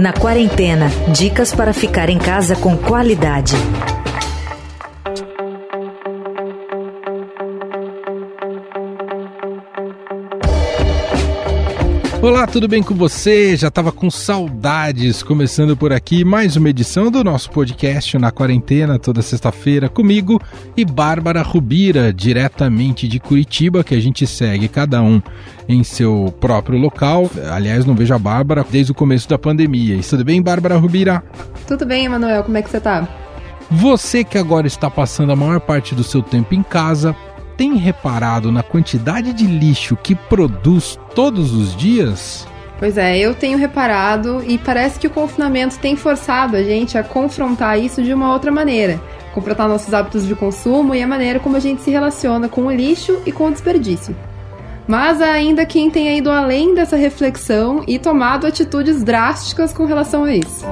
Na quarentena, dicas para ficar em casa com qualidade. Olá, tudo bem com você? Já estava com saudades, começando por aqui mais uma edição do nosso podcast na quarentena, toda sexta-feira, comigo e Bárbara Rubira, diretamente de Curitiba, que a gente segue cada um em seu próprio local. Aliás, não vejo a Bárbara desde o começo da pandemia. E tudo bem, Bárbara Rubira? Tudo bem, Emanuel, como é que você tá? Você que agora está passando a maior parte do seu tempo em casa, tem reparado na quantidade de lixo que produz todos os dias? Pois é, eu tenho reparado e parece que o confinamento tem forçado a gente a confrontar isso de uma outra maneira. Confrontar nossos hábitos de consumo e a maneira como a gente se relaciona com o lixo e com o desperdício. Mas ainda quem tenha ido além dessa reflexão e tomado atitudes drásticas com relação a isso.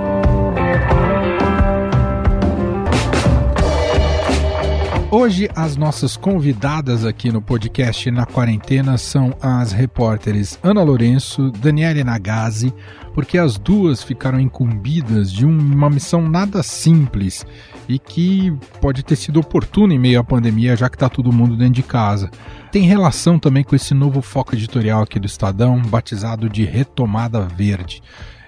Hoje, as nossas convidadas aqui no podcast Na Quarentena são as repórteres Ana Lourenço, Daniele Nagase, porque as duas ficaram incumbidas de uma missão nada simples e que pode ter sido oportuna em meio à pandemia, já que está todo mundo dentro de casa. Tem relação também com esse novo foco editorial aqui do Estadão, batizado de Retomada Verde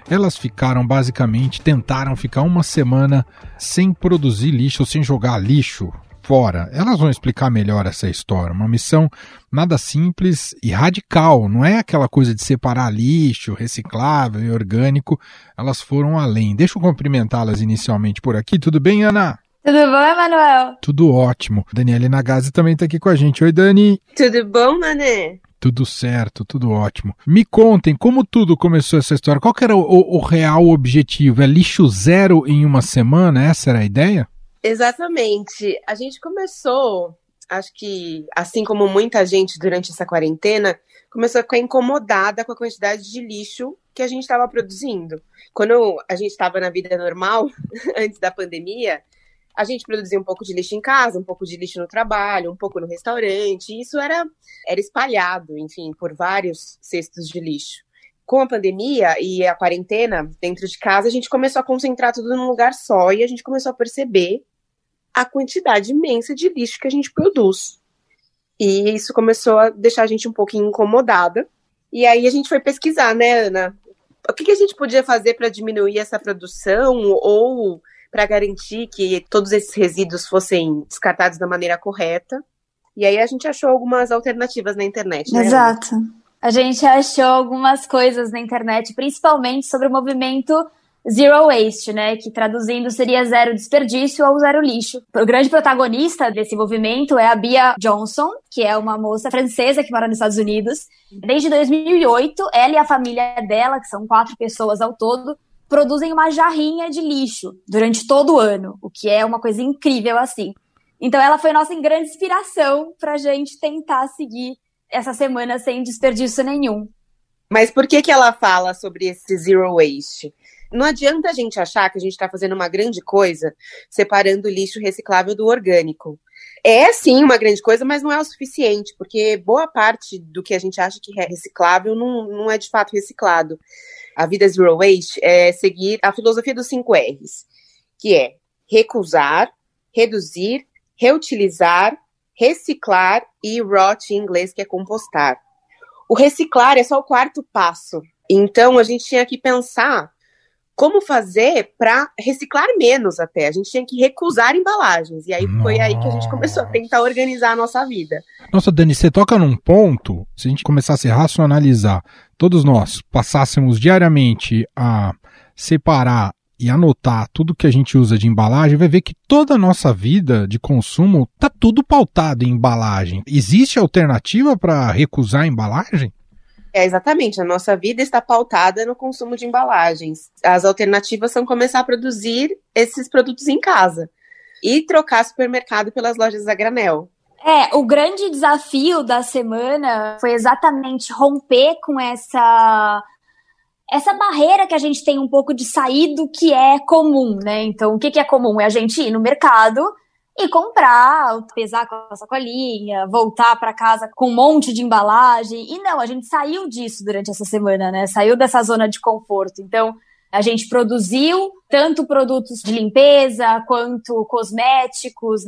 elas ficaram basicamente, tentaram ficar uma semana sem produzir lixo, sem jogar lixo fora. Elas vão explicar melhor essa história. Uma missão nada simples e radical. Não é aquela coisa de separar lixo, reciclável e orgânico. Elas foram além. Deixa eu cumprimentá-las inicialmente por aqui. Tudo bem, Ana? Tudo bom, Emanuel? Tudo ótimo. Daniela Nagase também está aqui com a gente. Oi, Dani. Tudo bom, Mané? Tudo certo, tudo ótimo. Me contem como tudo começou essa história. Qual era o, o, o real objetivo? É lixo zero em uma semana? Essa era a ideia? Exatamente. A gente começou, acho que assim como muita gente durante essa quarentena, começou a ficar incomodada com a quantidade de lixo que a gente estava produzindo. Quando a gente estava na vida normal, antes da pandemia, a gente produzia um pouco de lixo em casa, um pouco de lixo no trabalho, um pouco no restaurante, e isso era, era espalhado, enfim, por vários cestos de lixo. Com a pandemia e a quarentena dentro de casa, a gente começou a concentrar tudo num lugar só e a gente começou a perceber a quantidade imensa de lixo que a gente produz. E isso começou a deixar a gente um pouquinho incomodada. E aí a gente foi pesquisar, né, Ana? O que, que a gente podia fazer para diminuir essa produção ou para garantir que todos esses resíduos fossem descartados da maneira correta? E aí a gente achou algumas alternativas na internet. Né, Exato. Ana? A gente achou algumas coisas na internet, principalmente sobre o movimento Zero Waste, né? Que traduzindo seria zero desperdício ou zero lixo. O grande protagonista desse movimento é a Bia Johnson, que é uma moça francesa que mora nos Estados Unidos. Desde 2008, ela e a família dela, que são quatro pessoas ao todo, produzem uma jarrinha de lixo durante todo o ano, o que é uma coisa incrível assim. Então ela foi nossa grande inspiração para a gente tentar seguir essa semana sem desperdício nenhum. Mas por que que ela fala sobre esse zero waste? Não adianta a gente achar que a gente está fazendo uma grande coisa separando o lixo reciclável do orgânico. É sim uma grande coisa, mas não é o suficiente, porque boa parte do que a gente acha que é reciclável não, não é de fato reciclado. A vida zero waste é seguir a filosofia dos cinco R's, que é recusar, reduzir, reutilizar, reciclar e rot em inglês, que é compostar. O reciclar é só o quarto passo. Então a gente tinha que pensar como fazer para reciclar menos até. A gente tinha que recusar embalagens. E aí Nossa. foi aí que a gente começou a tentar organizar a nossa vida. Nossa, Dani, você toca num ponto, se a gente começasse a racionalizar, todos nós passássemos diariamente a separar e anotar tudo que a gente usa de embalagem, vai ver que toda a nossa vida de consumo tá tudo pautado em embalagem. Existe alternativa para recusar a embalagem? É, exatamente. A nossa vida está pautada no consumo de embalagens. As alternativas são começar a produzir esses produtos em casa e trocar supermercado pelas lojas a granel. É, o grande desafio da semana foi exatamente romper com essa essa barreira que a gente tem um pouco de sair do que é comum, né? Então, o que, que é comum? É a gente ir no mercado e comprar, pesar com a sacolinha, voltar para casa com um monte de embalagem. E não, a gente saiu disso durante essa semana, né? Saiu dessa zona de conforto. Então, a gente produziu tanto produtos de limpeza quanto cosméticos.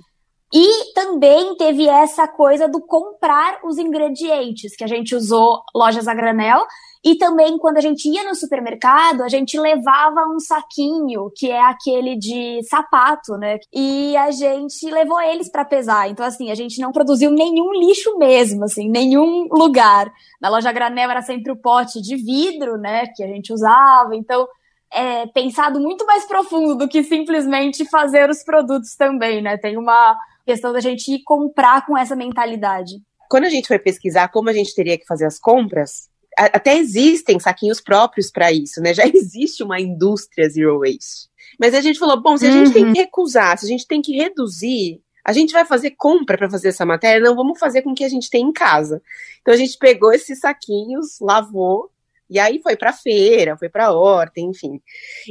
E também teve essa coisa do comprar os ingredientes, que a gente usou lojas a granel e também, quando a gente ia no supermercado, a gente levava um saquinho, que é aquele de sapato, né? E a gente levou eles para pesar. Então, assim, a gente não produziu nenhum lixo mesmo, assim, nenhum lugar. Na loja granel era sempre o pote de vidro, né? Que a gente usava. Então, é pensado muito mais profundo do que simplesmente fazer os produtos também, né? Tem uma questão da gente ir comprar com essa mentalidade. Quando a gente foi pesquisar como a gente teria que fazer as compras, até existem saquinhos próprios para isso, né? Já existe uma indústria zero waste. Mas a gente falou, bom, se a uhum. gente tem uhum. que recusar, se a gente tem que reduzir, a gente vai fazer compra para fazer essa matéria? Não, vamos fazer com o que a gente tem em casa. Então a gente pegou esses saquinhos, lavou e aí foi para feira, foi para horta, enfim.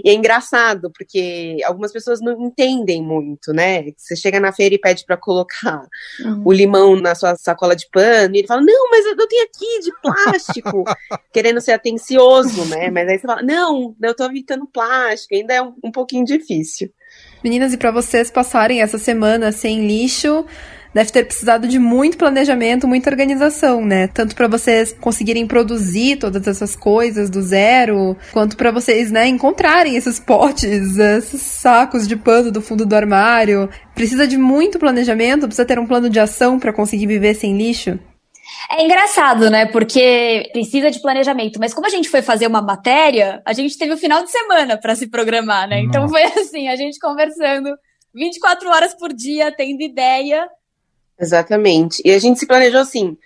E é engraçado porque algumas pessoas não entendem muito, né? Você chega na feira e pede para colocar uhum. o limão na sua sacola de pano e ele fala: "Não, mas eu tenho aqui de plástico", querendo ser atencioso, né? Mas aí você fala: "Não, eu tô evitando plástico". Ainda é um, um pouquinho difícil. Meninas, e para vocês passarem essa semana sem lixo, deve ter precisado de muito planejamento, muita organização, né? Tanto para vocês conseguirem produzir todas essas coisas do zero, quanto para vocês, né, encontrarem esses potes, esses sacos de pano do fundo do armário. Precisa de muito planejamento, precisa ter um plano de ação para conseguir viver sem lixo. É engraçado, né? Porque precisa de planejamento. Mas como a gente foi fazer uma matéria, a gente teve o final de semana para se programar, né? Então foi assim, a gente conversando 24 horas por dia, tendo ideia Exatamente. E a gente se planejou assim.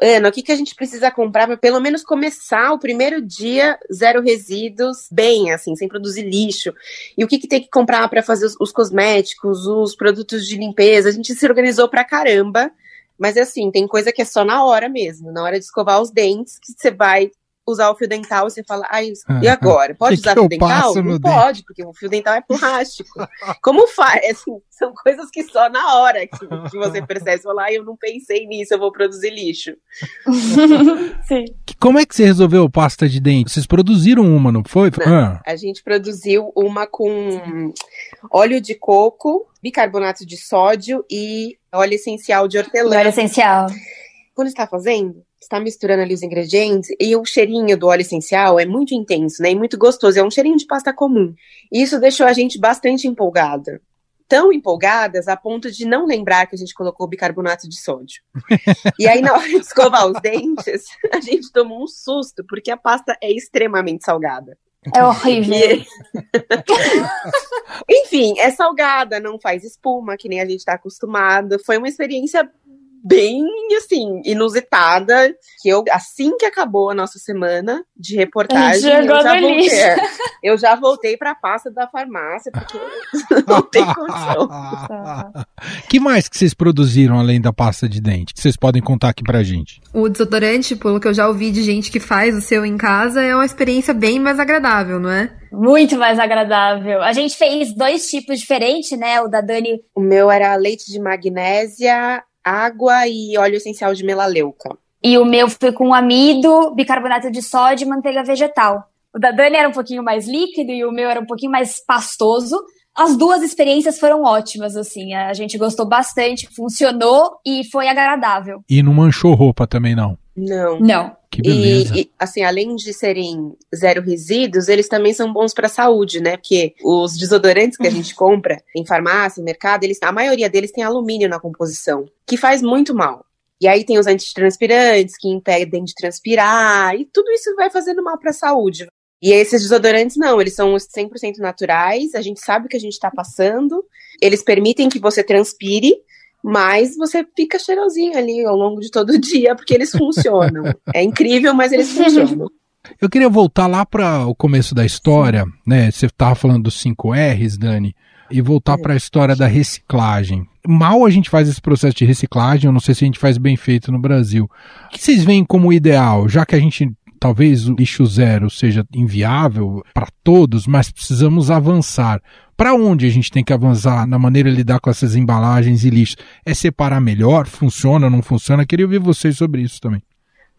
Ana, o que, que a gente precisa comprar para pelo menos começar o primeiro dia zero resíduos bem, assim, sem produzir lixo? E o que, que tem que comprar para fazer os, os, cosméticos, os produtos de limpeza? A gente se organizou pra caramba, mas assim, tem coisa que é só na hora mesmo, na hora de escovar os dentes, que você vai usar o fio dental, você fala, ai, e agora? Pode usar fio dental? Não pode, dente? porque o fio dental é plástico. Como faz? Assim, são coisas que só na hora que, que você percebe, você fala, ai, eu não pensei nisso, eu vou produzir lixo. Sim. Como é que você resolveu pasta de dente? Vocês produziram uma, não foi? Não, ah. A gente produziu uma com óleo de coco, bicarbonato de sódio e óleo essencial de hortelã. Óleo essencial. Quando está fazendo, está misturando ali os ingredientes e o cheirinho do óleo essencial é muito intenso, né? E muito gostoso. É um cheirinho de pasta comum. E isso deixou a gente bastante empolgada. Tão empolgadas a ponto de não lembrar que a gente colocou bicarbonato de sódio. e aí, na hora de escovar os dentes, a gente tomou um susto, porque a pasta é extremamente salgada. É horrível. Enfim, é salgada, não faz espuma, que nem a gente está acostumado. Foi uma experiência bem, assim, inusitada, que eu, assim que acabou a nossa semana de reportagem, eu já, voltei, é, eu já voltei pra pasta da farmácia, porque não tem condição. que mais que vocês produziram além da pasta de dente, que vocês podem contar aqui pra gente? O desodorante, pelo que eu já ouvi de gente que faz o seu em casa, é uma experiência bem mais agradável, não é? Muito mais agradável. A gente fez dois tipos diferentes, né? O da Dani. O meu era leite de magnésia água e óleo essencial de melaleuca. E o meu foi com amido, bicarbonato de sódio e manteiga vegetal. O da Dani era um pouquinho mais líquido e o meu era um pouquinho mais pastoso. As duas experiências foram ótimas, assim. A gente gostou bastante, funcionou e foi agradável. E não manchou roupa também, não? Não. Não. Que beleza. E, e, assim, além de serem zero resíduos, eles também são bons para a saúde, né? Porque os desodorantes que a gente compra em farmácia, em mercado, eles, a maioria deles tem alumínio na composição, que faz muito mal. E aí tem os antitranspirantes que impedem de transpirar, e tudo isso vai fazendo mal para a saúde. E esses desodorantes não, eles são 100% naturais, a gente sabe o que a gente está passando, eles permitem que você transpire, mas você fica cheirosinho ali ao longo de todo o dia, porque eles funcionam. é incrível, mas eles funcionam. Eu queria voltar lá para o começo da história, né? Você estava falando dos 5 R's, Dani, e voltar é. para a história da reciclagem. Mal a gente faz esse processo de reciclagem, eu não sei se a gente faz bem feito no Brasil. O que vocês veem como ideal, já que a gente talvez o lixo zero seja inviável para todos, mas precisamos avançar. Para onde a gente tem que avançar na maneira de lidar com essas embalagens e lixo? É separar melhor? Funciona, não funciona? Queria ouvir vocês sobre isso também.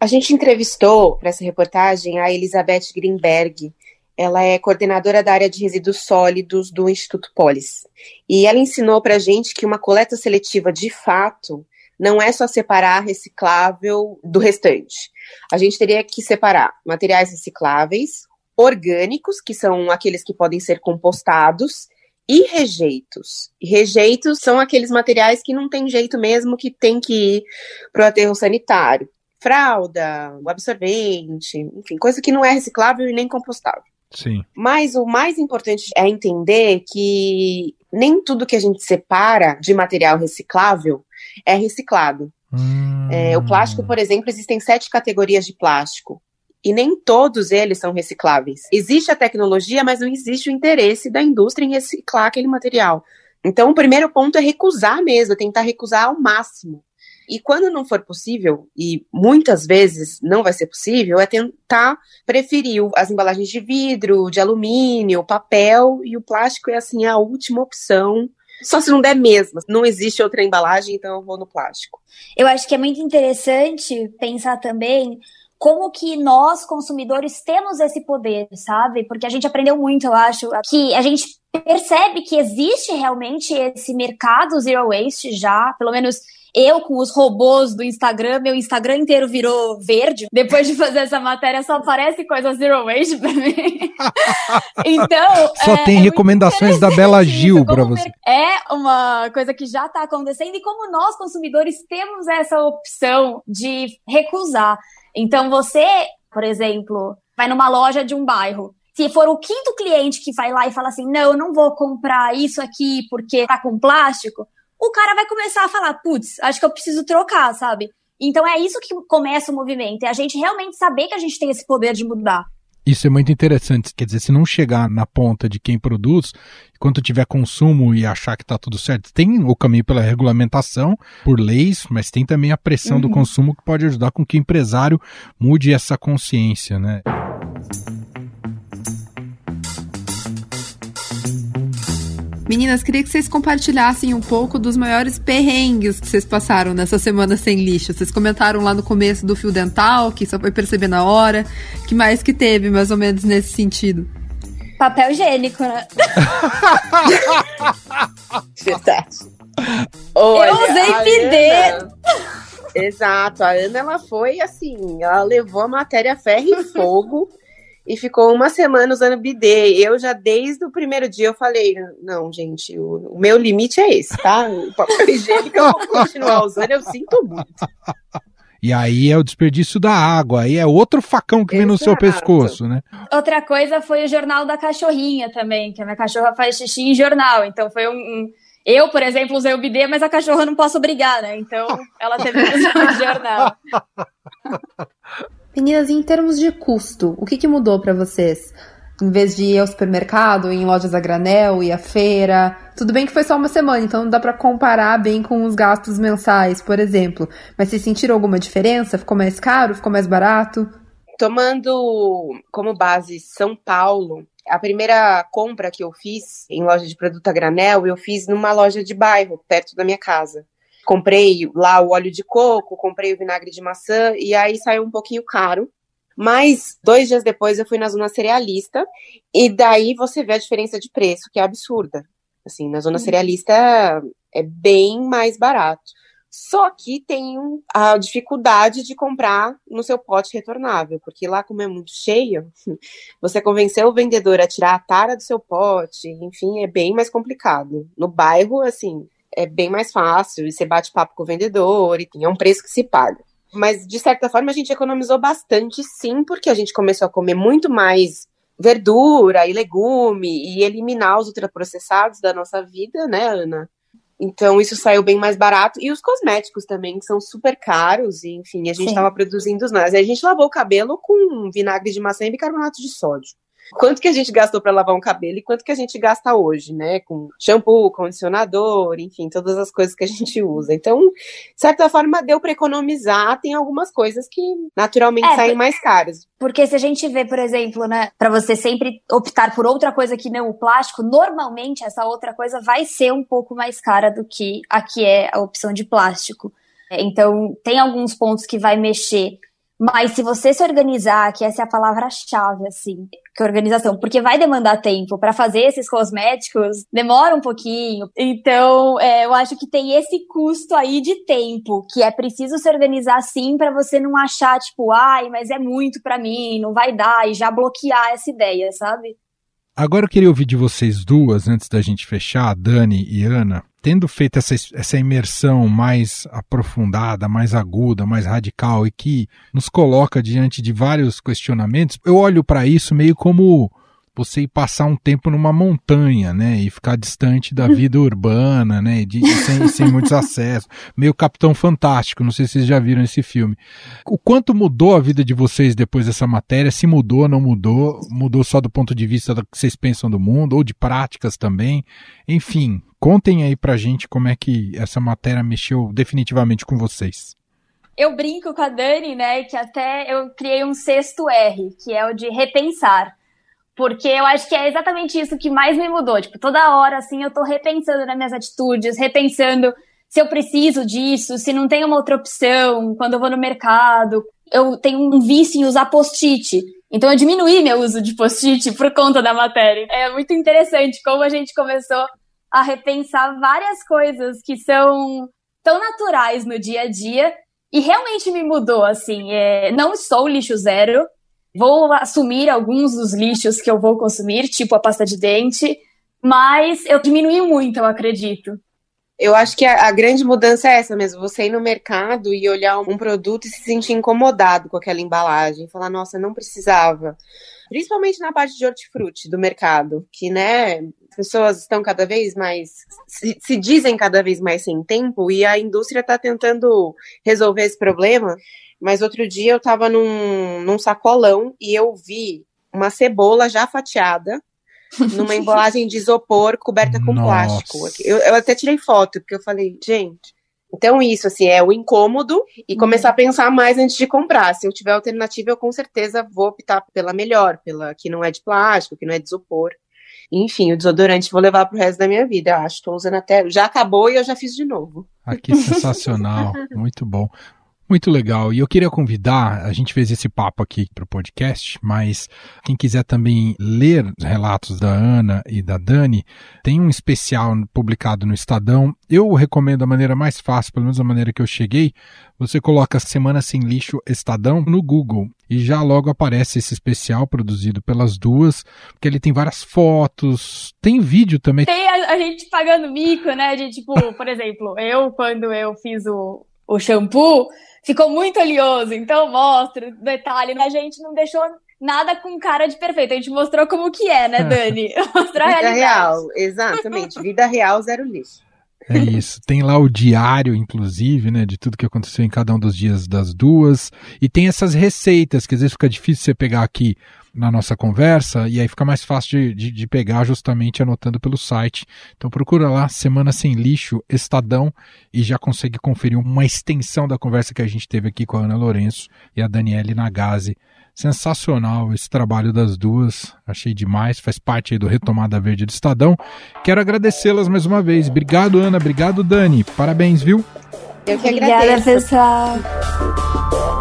A gente entrevistou para essa reportagem a Elizabeth Greenberg. Ela é coordenadora da área de resíduos sólidos do Instituto Polis. E ela ensinou para a gente que uma coleta seletiva de fato não é só separar reciclável do restante. A gente teria que separar materiais recicláveis, orgânicos, que são aqueles que podem ser compostados, e rejeitos. Rejeitos são aqueles materiais que não tem jeito mesmo, que tem que ir para o aterro sanitário. Fralda, o absorvente, enfim, coisa que não é reciclável e nem compostável. Sim. Mas o mais importante é entender que nem tudo que a gente separa de material reciclável é reciclado. Hum. É, o plástico, por exemplo, existem sete categorias de plástico. E nem todos eles são recicláveis. Existe a tecnologia, mas não existe o interesse da indústria em reciclar aquele material. Então, o primeiro ponto é recusar mesmo, é tentar recusar ao máximo. E quando não for possível, e muitas vezes não vai ser possível, é tentar preferir as embalagens de vidro, de alumínio, papel, e o plástico é assim a última opção só se não der mesmo. Não existe outra embalagem, então eu vou no plástico. Eu acho que é muito interessante pensar também como que nós, consumidores, temos esse poder, sabe? Porque a gente aprendeu muito, eu acho, que a gente percebe que existe realmente esse mercado zero waste já, pelo menos eu com os robôs do Instagram, meu Instagram inteiro virou verde. Depois de fazer essa matéria, só aparece coisa zero waste pra mim. então. Só é, tem é recomendações da Bela Gil para você. É uma coisa que já tá acontecendo e como nós, consumidores, temos essa opção de recusar. Então, você, por exemplo, vai numa loja de um bairro se for o quinto cliente que vai lá e fala assim, não, eu não vou comprar isso aqui porque tá com plástico, o cara vai começar a falar, putz, acho que eu preciso trocar, sabe? Então é isso que começa o movimento, é a gente realmente saber que a gente tem esse poder de mudar. Isso é muito interessante. Quer dizer, se não chegar na ponta de quem produz, enquanto tiver consumo e achar que está tudo certo, tem o caminho pela regulamentação, por leis, mas tem também a pressão uhum. do consumo que pode ajudar com que o empresário mude essa consciência, né? Meninas, queria que vocês compartilhassem um pouco dos maiores perrengues que vocês passaram nessa semana sem lixo. Vocês comentaram lá no começo do fio dental, que só foi perceber na hora. que mais que teve, mais ou menos, nesse sentido? Papel higiênico, né? Verdade. Olha, Eu usei PD. Ana... Exato, a Ana ela foi assim, ela levou a matéria ferro e fogo e ficou uma semana usando bidê. Eu já, desde o primeiro dia, eu falei, não, gente, o, o meu limite é esse, tá? O papel higiênico eu vou continuar usando, eu sinto muito. E aí é o desperdício da água, aí é outro facão que Exato. vem no seu pescoço, né? Outra coisa foi o jornal da cachorrinha também, que a minha cachorra faz xixi em jornal, então foi um... um... Eu, por exemplo, usei o bidê, mas a cachorra não posso obrigar, né? Então ela teve que usar o jornal. Meninas, em termos de custo, o que, que mudou para vocês? Em vez de ir ao supermercado, em lojas a granel, ir à feira. Tudo bem que foi só uma semana, então não dá para comparar bem com os gastos mensais, por exemplo. Mas vocês sentiram alguma diferença? Ficou mais caro? Ficou mais barato? Tomando como base São Paulo, a primeira compra que eu fiz em loja de produto a granel, eu fiz numa loja de bairro, perto da minha casa comprei lá o óleo de coco, comprei o vinagre de maçã, e aí saiu um pouquinho caro. Mas dois dias depois eu fui na zona cerealista, e daí você vê a diferença de preço, que é absurda. Assim, na zona uhum. cerealista é bem mais barato. Só que tem a dificuldade de comprar no seu pote retornável, porque lá, como é muito cheio, você convencer o vendedor a tirar a tara do seu pote, enfim, é bem mais complicado. No bairro, assim, é bem mais fácil, e você bate papo com o vendedor, e é um preço que se paga. Mas, de certa forma, a gente economizou bastante, sim, porque a gente começou a comer muito mais verdura e legume e eliminar os ultraprocessados da nossa vida, né, Ana? Então, isso saiu bem mais barato. E os cosméticos também, que são super caros. E, enfim, a gente estava produzindo os nós. A gente lavou o cabelo com vinagre de maçã e bicarbonato de sódio. Quanto que a gente gastou para lavar um cabelo e quanto que a gente gasta hoje, né? Com shampoo, condicionador, enfim, todas as coisas que a gente usa. Então, de certa forma, deu para economizar. Tem algumas coisas que naturalmente é, saem mais caras. Porque se a gente vê, por exemplo, né, para você sempre optar por outra coisa que não o plástico, normalmente essa outra coisa vai ser um pouco mais cara do que a que é a opção de plástico. Então, tem alguns pontos que vai mexer mas se você se organizar, que essa é a palavra-chave, assim, que é organização, porque vai demandar tempo para fazer esses cosméticos, demora um pouquinho. Então, é, eu acho que tem esse custo aí de tempo, que é preciso se organizar sim para você não achar tipo, ai, mas é muito para mim, não vai dar e já bloquear essa ideia, sabe? Agora eu queria ouvir de vocês duas, antes da gente fechar, Dani e Ana, tendo feito essa, essa imersão mais aprofundada, mais aguda, mais radical e que nos coloca diante de vários questionamentos, eu olho para isso meio como você ir passar um tempo numa montanha, né, e ficar distante da vida urbana, né, de, sem, sem muitos acessos, meio Capitão Fantástico, não sei se vocês já viram esse filme. O quanto mudou a vida de vocês depois dessa matéria, se mudou, não mudou, mudou só do ponto de vista do que vocês pensam do mundo, ou de práticas também, enfim, contem aí pra gente como é que essa matéria mexeu definitivamente com vocês. Eu brinco com a Dani, né, que até eu criei um sexto R, que é o de repensar porque eu acho que é exatamente isso que mais me mudou. Tipo, toda hora, assim, eu tô repensando nas minhas atitudes, repensando se eu preciso disso, se não tem uma outra opção, quando eu vou no mercado. Eu tenho um vício em usar post-it. Então eu diminuí meu uso de post-it por conta da matéria. É muito interessante como a gente começou a repensar várias coisas que são tão naturais no dia a dia e realmente me mudou, assim. É, não estou lixo zero, Vou assumir alguns dos lixos que eu vou consumir, tipo a pasta de dente, mas eu diminui muito, eu acredito. Eu acho que a, a, grande mudança é essa mesmo, você ir no mercado e olhar um produto e se sentir incomodado com aquela embalagem, falar, nossa, não precisava. Principalmente na parte de hortifruti do mercado, que, né, as pessoas estão cada vez mais, se, se dizem cada vez mais sem tempo e a indústria está tentando resolver esse problema mas outro dia eu tava num, num sacolão e eu vi uma cebola já fatiada numa embalagem de isopor coberta com Nossa. plástico. Eu, eu até tirei foto, porque eu falei, gente. Então, isso, assim, é o incômodo e uhum. começar a pensar mais antes de comprar. Se eu tiver alternativa, eu com certeza vou optar pela melhor, pela que não é de plástico, que não é de isopor. Enfim, o desodorante vou levar pro resto da minha vida, eu acho. Tô usando até. Já acabou e eu já fiz de novo. Ah, que sensacional. Muito bom. Muito legal. E eu queria convidar, a gente fez esse papo aqui para o podcast, mas quem quiser também ler os relatos da Ana e da Dani, tem um especial publicado no Estadão. Eu recomendo a maneira mais fácil, pelo menos a maneira que eu cheguei. Você coloca Semana Sem Lixo Estadão no Google e já logo aparece esse especial produzido pelas duas, porque ele tem várias fotos, tem vídeo também. Tem a, a gente pagando mico, né? De tipo, por exemplo, eu quando eu fiz o, o shampoo, ficou muito oleoso, então mostra detalhe. A gente não deixou nada com cara de perfeito. A gente mostrou como que é, né, Dani? Mostrou a Vida real, exatamente. Vida real, zero lixo. É isso. Tem lá o diário, inclusive, né, de tudo que aconteceu em cada um dos dias das duas. E tem essas receitas, que às vezes fica difícil você pegar aqui na nossa conversa, e aí fica mais fácil de, de, de, pegar justamente anotando pelo site. Então procura lá, Semana Sem Lixo, Estadão, e já consegue conferir uma extensão da conversa que a gente teve aqui com a Ana Lourenço e a Daniele Nagase. Sensacional esse trabalho das duas, achei demais, faz parte do Retomada Verde do Estadão. Quero agradecê-las mais uma vez. Obrigado, Ana, obrigado, Dani. Parabéns, viu? Eu que Obrigada, agradeço. pessoal.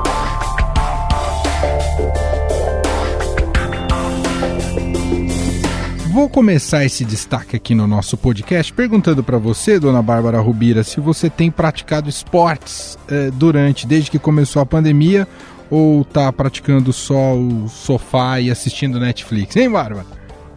Vou começar esse destaque aqui no nosso podcast perguntando para você, dona Bárbara Rubira, se você tem praticado esportes eh, durante, desde que começou a pandemia, ou está praticando só o sofá e assistindo Netflix, hein, Bárbara?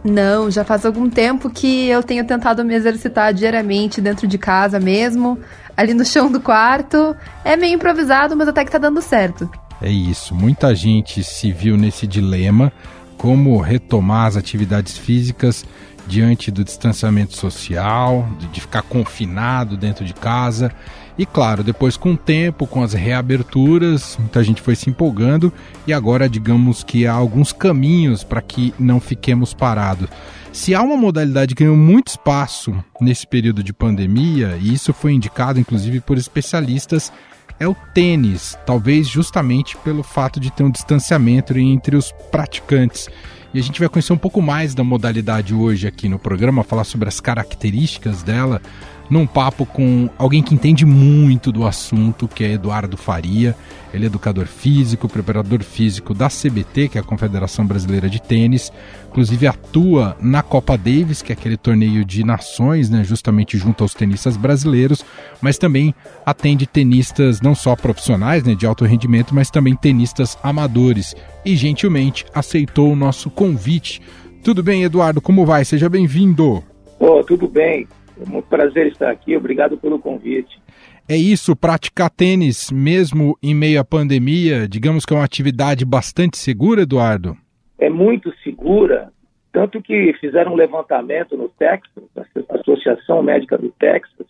Não, já faz algum tempo que eu tenho tentado me exercitar diariamente dentro de casa mesmo, ali no chão do quarto. É meio improvisado, mas até que tá dando certo. É isso, muita gente se viu nesse dilema como retomar as atividades físicas diante do distanciamento social, de ficar confinado dentro de casa. E claro, depois com o tempo, com as reaberturas, muita gente foi se empolgando e agora digamos que há alguns caminhos para que não fiquemos parados. Se há uma modalidade que ganhou muito espaço nesse período de pandemia, e isso foi indicado inclusive por especialistas, é o tênis, talvez justamente pelo fato de ter um distanciamento entre os praticantes. E a gente vai conhecer um pouco mais da modalidade hoje aqui no programa, falar sobre as características dela, num papo com alguém que entende muito do assunto, que é Eduardo Faria. Ele é educador físico, preparador físico da CBT, que é a Confederação Brasileira de Tênis. Inclusive atua na Copa Davis, que é aquele torneio de nações, né, justamente junto aos tenistas brasileiros, mas também atende tenistas não só profissionais, né, de alto rendimento, mas também tenistas amadores. E gentilmente aceitou o nosso convite. Tudo bem, Eduardo? Como vai? Seja bem-vindo. Oh, tudo bem. É um prazer estar aqui. Obrigado pelo convite. É isso, praticar tênis mesmo em meio à pandemia, digamos que é uma atividade bastante segura, Eduardo? É muito segura, tanto que fizeram um levantamento no Texas, a Associação Médica do Texas,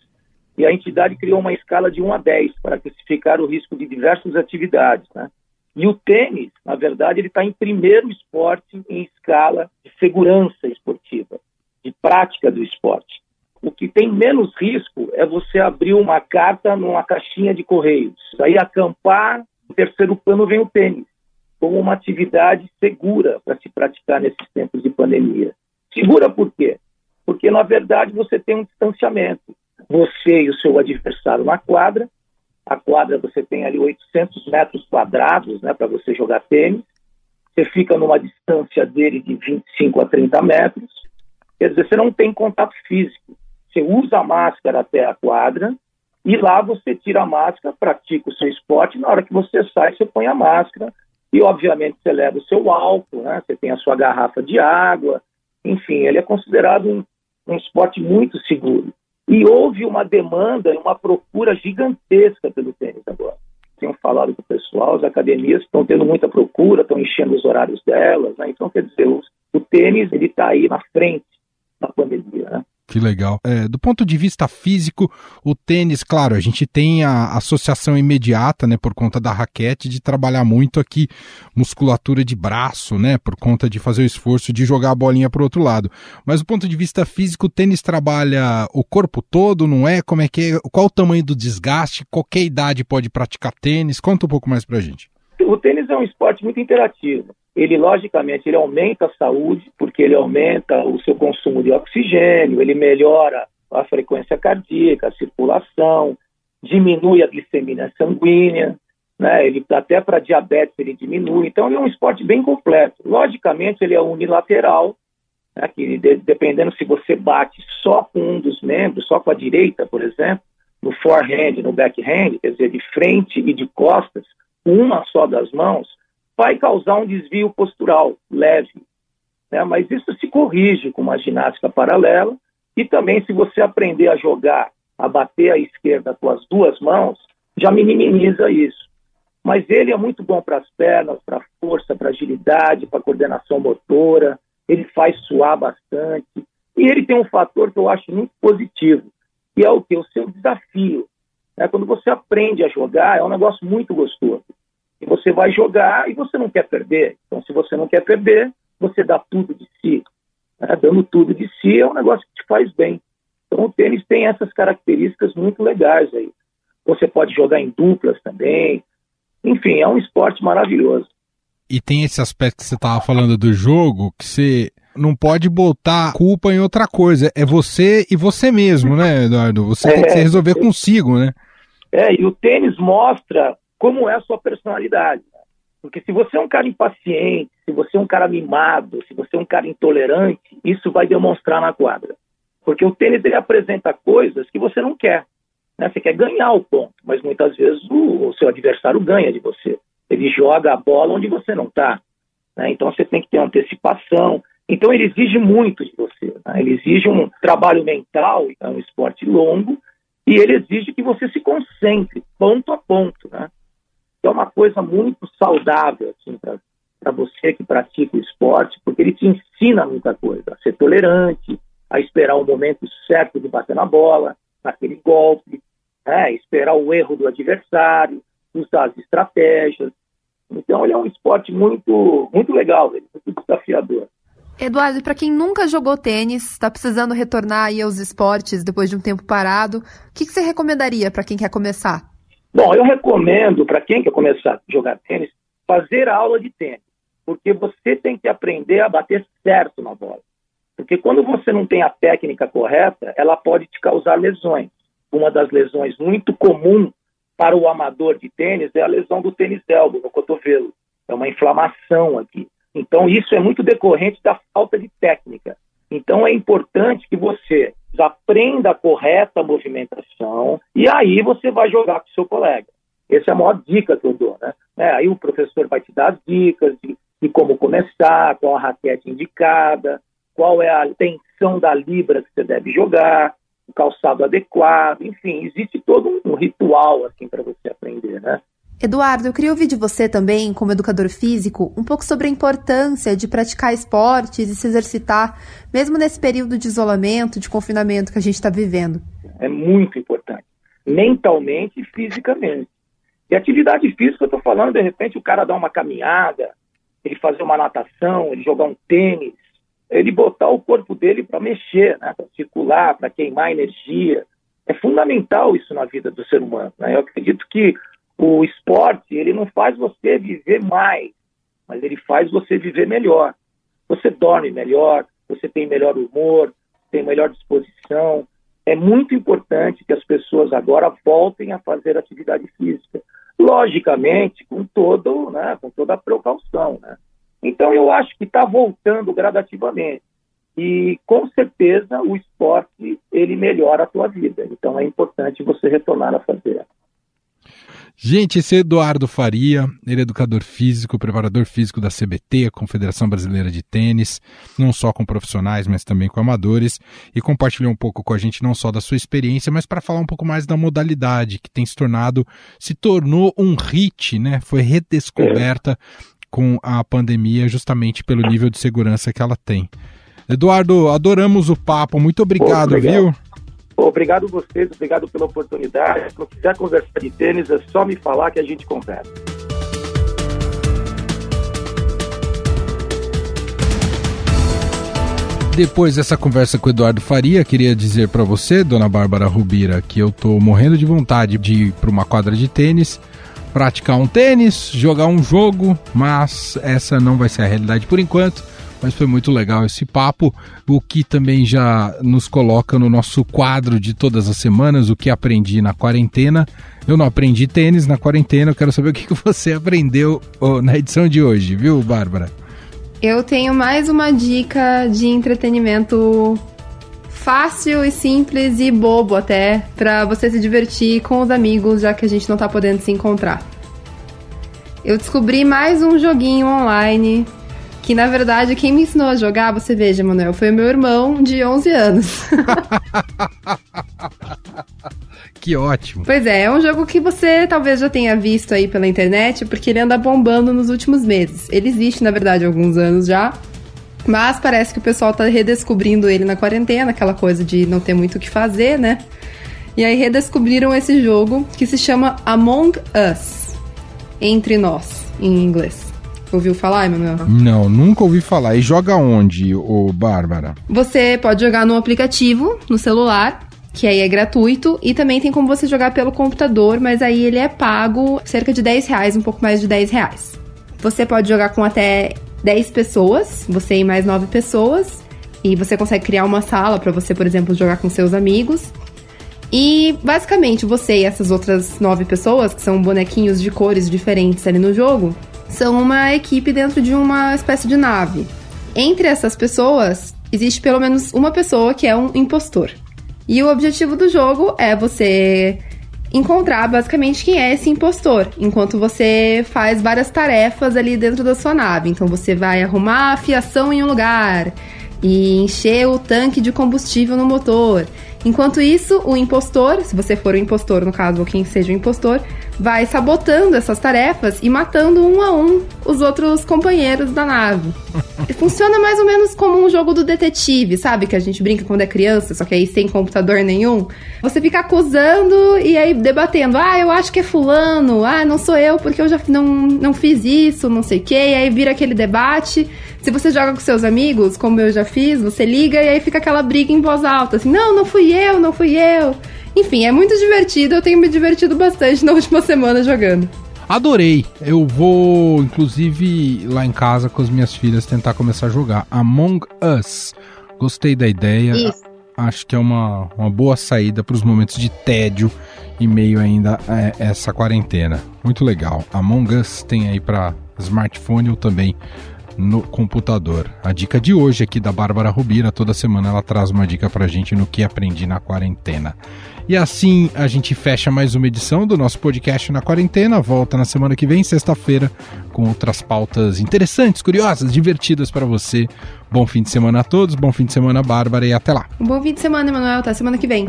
e a entidade criou uma escala de 1 a 10 para classificar o risco de diversas atividades. Né? E o tênis, na verdade, ele está em primeiro esporte em escala de segurança esportiva, de prática do esporte. O que tem menos risco é você abrir uma carta numa caixinha de correios. Aí acampar, no terceiro plano vem o tênis, como uma atividade segura para se praticar nesses tempos de pandemia. Segura por quê? Porque, na verdade, você tem um distanciamento. Você e o seu adversário na quadra. A quadra você tem ali 800 metros quadrados né, para você jogar tênis. Você fica numa distância dele de 25 a 30 metros. Quer dizer, você não tem contato físico. Você usa a máscara até a quadra e lá você tira a máscara, pratica o seu esporte. Na hora que você sai, você põe a máscara e, obviamente, você leva o seu álcool, né? você tem a sua garrafa de água. Enfim, ele é considerado um, um esporte muito seguro. E houve uma demanda, uma procura gigantesca pelo tênis agora. Tenho falado com o pessoal, as academias estão tendo muita procura, estão enchendo os horários delas. Né? Então, quer dizer, o, o tênis ele está aí na frente da pandemia. Né? Que legal. É, do ponto de vista físico, o tênis, claro, a gente tem a associação imediata, né, por conta da raquete, de trabalhar muito aqui musculatura de braço, né, por conta de fazer o esforço de jogar a bolinha para o outro lado. Mas do ponto de vista físico, o tênis trabalha o corpo todo, não é? Como é que é? Qual o tamanho do desgaste? Qualquer idade pode praticar tênis? Conta um pouco mais pra gente. O tênis é um esporte muito interativo ele logicamente ele aumenta a saúde, porque ele aumenta o seu consumo de oxigênio, ele melhora a frequência cardíaca, a circulação, diminui a glicemia sanguínea, né? Ele até para diabetes ele diminui. Então ele é um esporte bem completo. Logicamente ele é unilateral, né? que de, dependendo se você bate só com um dos membros, só com a direita, por exemplo, no forehand, no backhand, quer dizer, de frente e de costas, uma só das mãos, vai causar um desvio postural leve. Né? Mas isso se corrige com uma ginástica paralela e também se você aprender a jogar, a bater à esquerda com as duas mãos, já minimiza isso. Mas ele é muito bom para as pernas, para força, para agilidade, para coordenação motora. Ele faz suar bastante. E ele tem um fator que eu acho muito positivo, que é o que? O seu desafio. É, quando você aprende a jogar, é um negócio muito gostoso. E você vai jogar e você não quer perder. Então, se você não quer perder, você dá tudo de si. Né? Dando tudo de si é um negócio que te faz bem. Então, o tênis tem essas características muito legais aí. Você pode jogar em duplas também. Enfim, é um esporte maravilhoso. E tem esse aspecto que você estava falando do jogo, que você não pode botar culpa em outra coisa. É você e você mesmo, né, Eduardo? Você é, tem que se resolver é, consigo, né? É, e o tênis mostra como é a sua personalidade. Porque se você é um cara impaciente, se você é um cara mimado, se você é um cara intolerante, isso vai demonstrar na quadra. Porque o tênis ele apresenta coisas que você não quer. Né? Você quer ganhar o ponto, mas muitas vezes o, o seu adversário ganha de você. Ele joga a bola onde você não está. Né? Então você tem que ter antecipação. Então ele exige muito de você. Né? Ele exige um trabalho mental, é um esporte longo, e ele exige que você se concentre ponto a ponto. Né? Que é uma coisa muito saudável assim, para você que pratica o esporte, porque ele te ensina muita coisa, a ser tolerante, a esperar o momento certo de bater na bola, naquele golpe, né? esperar o erro do adversário, usar as estratégias. Então, ele é um esporte muito, muito legal, muito desafiador. Eduardo, para quem nunca jogou tênis, está precisando retornar aí aos esportes depois de um tempo parado, o que, que você recomendaria para quem quer começar? Bom, eu recomendo para quem quer começar a jogar tênis, fazer a aula de tênis, porque você tem que aprender a bater certo na bola. Porque quando você não tem a técnica correta, ela pode te causar lesões. Uma das lesões muito comum para o amador de tênis é a lesão do tênis elbow, no cotovelo. É uma inflamação aqui. Então, isso é muito decorrente da falta de técnica. Então, é importante que você aprenda a correta movimentação e aí você vai jogar com seu colega. Essa é a maior dica que eu dou, né? É, aí o professor vai te dar as dicas de, de como começar, qual a raquete indicada, qual é a tensão da libra que você deve jogar, o calçado adequado, enfim, existe todo um ritual assim para você aprender, né? Eduardo, eu queria ouvir de você também, como educador físico, um pouco sobre a importância de praticar esportes e se exercitar, mesmo nesse período de isolamento, de confinamento que a gente está vivendo. É muito importante, mentalmente e fisicamente. E atividade física, eu estou falando, de repente, o cara dar uma caminhada, ele fazer uma natação, ele jogar um tênis, ele botar o corpo dele para mexer, né, para circular, para queimar energia. É fundamental isso na vida do ser humano. Né? Eu acredito que o esporte, ele não faz você viver mais, mas ele faz você viver melhor. Você dorme melhor, você tem melhor humor, tem melhor disposição. É muito importante que as pessoas agora voltem a fazer atividade física. Logicamente, com, todo, né, com toda a precaução. Né? Então, eu acho que está voltando gradativamente. E, com certeza, o esporte, ele melhora a tua vida. Então, é importante você retornar a fazer. Gente, esse é Eduardo Faria, ele é educador físico, preparador físico da CBT, a Confederação Brasileira de Tênis, não só com profissionais, mas também com amadores, e compartilhou um pouco com a gente não só da sua experiência, mas para falar um pouco mais da modalidade que tem se tornado, se tornou um hit, né? Foi redescoberta com a pandemia justamente pelo nível de segurança que ela tem. Eduardo, adoramos o papo, muito obrigado, obrigado. viu? Obrigado vocês, obrigado pela oportunidade. Se quiser conversar de tênis, é só me falar que a gente conversa. Depois dessa conversa com o Eduardo Faria, queria dizer para você, dona Bárbara Rubira, que eu tô morrendo de vontade de ir para uma quadra de tênis, praticar um tênis, jogar um jogo, mas essa não vai ser a realidade por enquanto mas foi muito legal esse papo, o que também já nos coloca no nosso quadro de todas as semanas, o que aprendi na quarentena. Eu não aprendi tênis na quarentena, eu quero saber o que você aprendeu na edição de hoje, viu, Bárbara? Eu tenho mais uma dica de entretenimento fácil e simples e bobo até, para você se divertir com os amigos, já que a gente não tá podendo se encontrar. Eu descobri mais um joguinho online que na verdade quem me ensinou a jogar, você veja, Manuel, foi o meu irmão de 11 anos. que ótimo. Pois é, é um jogo que você talvez já tenha visto aí pela internet, porque ele anda bombando nos últimos meses. Ele existe, na verdade, há alguns anos já. Mas parece que o pessoal tá redescobrindo ele na quarentena, aquela coisa de não ter muito o que fazer, né? E aí redescobriram esse jogo que se chama Among Us. Entre nós, em inglês. Ouviu falar, Emanuel? Não, nunca ouvi falar. E joga onde, ô Bárbara? Você pode jogar no aplicativo, no celular, que aí é gratuito, e também tem como você jogar pelo computador, mas aí ele é pago cerca de 10 reais, um pouco mais de 10 reais. Você pode jogar com até 10 pessoas, você e mais 9 pessoas, e você consegue criar uma sala para você, por exemplo, jogar com seus amigos. E basicamente você e essas outras nove pessoas, que são bonequinhos de cores diferentes ali no jogo, são uma equipe dentro de uma espécie de nave. Entre essas pessoas, existe pelo menos uma pessoa que é um impostor. E o objetivo do jogo é você encontrar basicamente quem é esse impostor, enquanto você faz várias tarefas ali dentro da sua nave. Então você vai arrumar a fiação em um lugar e encher o tanque de combustível no motor Enquanto isso, o impostor, se você for o impostor, no caso, ou quem seja o impostor, vai sabotando essas tarefas e matando um a um os outros companheiros da nave. Funciona mais ou menos como um jogo do detetive, sabe? Que a gente brinca quando é criança, só que aí sem computador nenhum. Você fica acusando e aí debatendo. Ah, eu acho que é fulano. Ah, não sou eu porque eu já não, não fiz isso, não sei o quê. E aí vira aquele debate. Se você joga com seus amigos, como eu já fiz, você liga e aí fica aquela briga em voz alta, assim, não, não fui eu, não fui eu. Enfim, é muito divertido, eu tenho me divertido bastante na última semana jogando. Adorei. Eu vou, inclusive, lá em casa com as minhas filhas tentar começar a jogar Among Us. Gostei da ideia. Isso. Acho que é uma, uma boa saída para os momentos de tédio e meio ainda a essa quarentena. Muito legal. Among Us tem aí para smartphone ou também no computador. A dica de hoje aqui da Bárbara Rubira, toda semana ela traz uma dica pra gente no que aprendi na quarentena. E assim a gente fecha mais uma edição do nosso podcast na quarentena. Volta na semana que vem, sexta-feira, com outras pautas interessantes, curiosas, divertidas para você. Bom fim de semana a todos, bom fim de semana, Bárbara, e até lá. Um bom fim de semana, Emanuel. Até semana que vem.